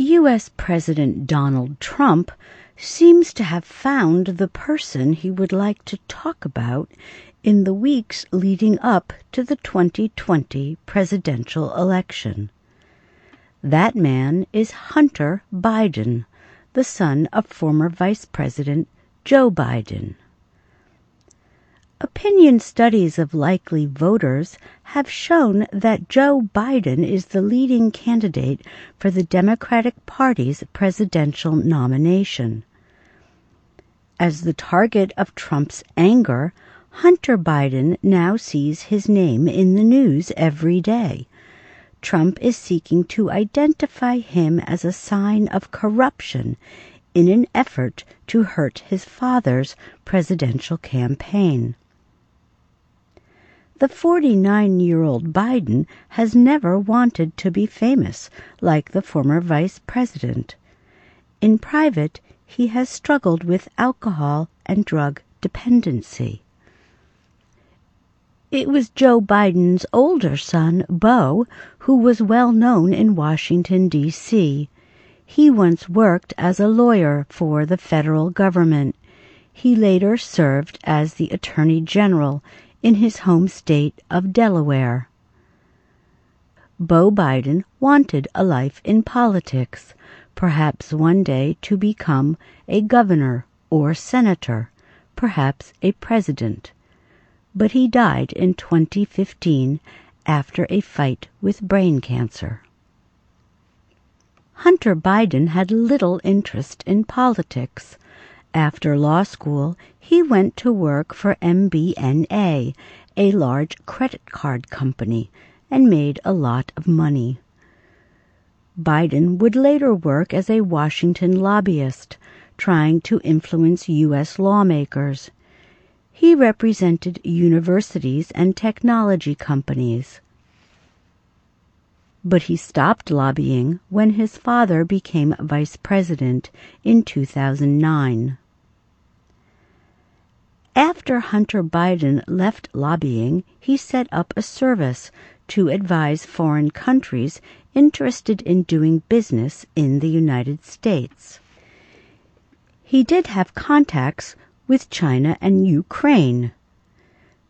U.S. President Donald Trump seems to have found the person he would like to talk about in the weeks leading up to the 2020 presidential election. That man is Hunter Biden, the son of former Vice President Joe Biden. Opinion studies of likely voters have shown that Joe Biden is the leading candidate for the Democratic Party's presidential nomination. As the target of Trump's anger, Hunter Biden now sees his name in the news every day. Trump is seeking to identify him as a sign of corruption in an effort to hurt his father's presidential campaign. The 49 year old Biden has never wanted to be famous like the former vice president. In private, he has struggled with alcohol and drug dependency. It was Joe Biden's older son, Beau, who was well known in Washington, D.C. He once worked as a lawyer for the federal government. He later served as the Attorney General in his home state of Delaware. Beau Biden wanted a life in politics, perhaps one day to become a governor or senator, perhaps a president. But he died in 2015 after a fight with brain cancer. Hunter Biden had little interest in politics. After law school, he went to work for MBNA, a large credit card company, and made a lot of money. Biden would later work as a Washington lobbyist, trying to influence U.S. lawmakers. He represented universities and technology companies. But he stopped lobbying when his father became vice president in 2009. After Hunter Biden left lobbying, he set up a service to advise foreign countries interested in doing business in the United States. He did have contacts with China and Ukraine.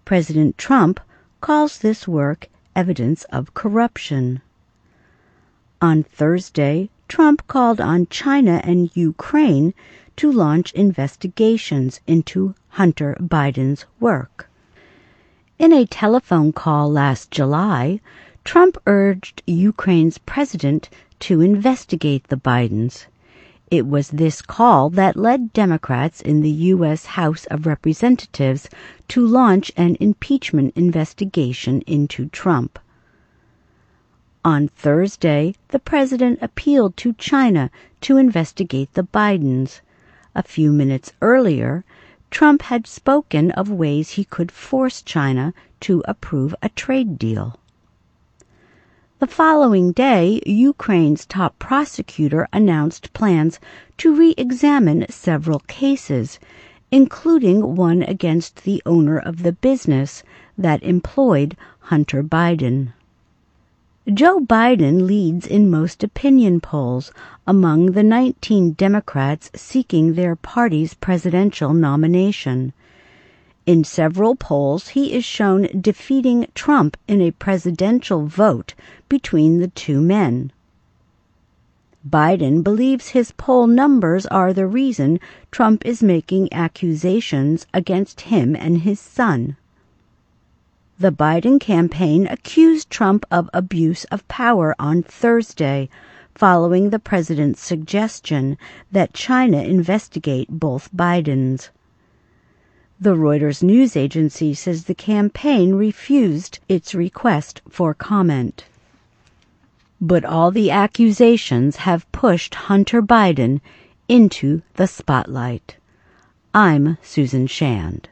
President Trump calls this work evidence of corruption. On Thursday, Trump called on China and Ukraine to launch investigations into Hunter Biden's work. In a telephone call last July, Trump urged Ukraine's president to investigate the Bidens. It was this call that led Democrats in the U.S. House of Representatives to launch an impeachment investigation into Trump. On Thursday, the president appealed to China to investigate the Bidens. A few minutes earlier, Trump had spoken of ways he could force China to approve a trade deal. The following day, Ukraine's top prosecutor announced plans to re examine several cases, including one against the owner of the business that employed Hunter Biden. Joe Biden leads in most opinion polls among the 19 Democrats seeking their party's presidential nomination. In several polls, he is shown defeating Trump in a presidential vote between the two men. Biden believes his poll numbers are the reason Trump is making accusations against him and his son. The Biden campaign accused Trump of abuse of power on Thursday, following the president's suggestion that China investigate both Bidens. The Reuters news agency says the campaign refused its request for comment. But all the accusations have pushed Hunter Biden into the spotlight. I'm Susan Shand.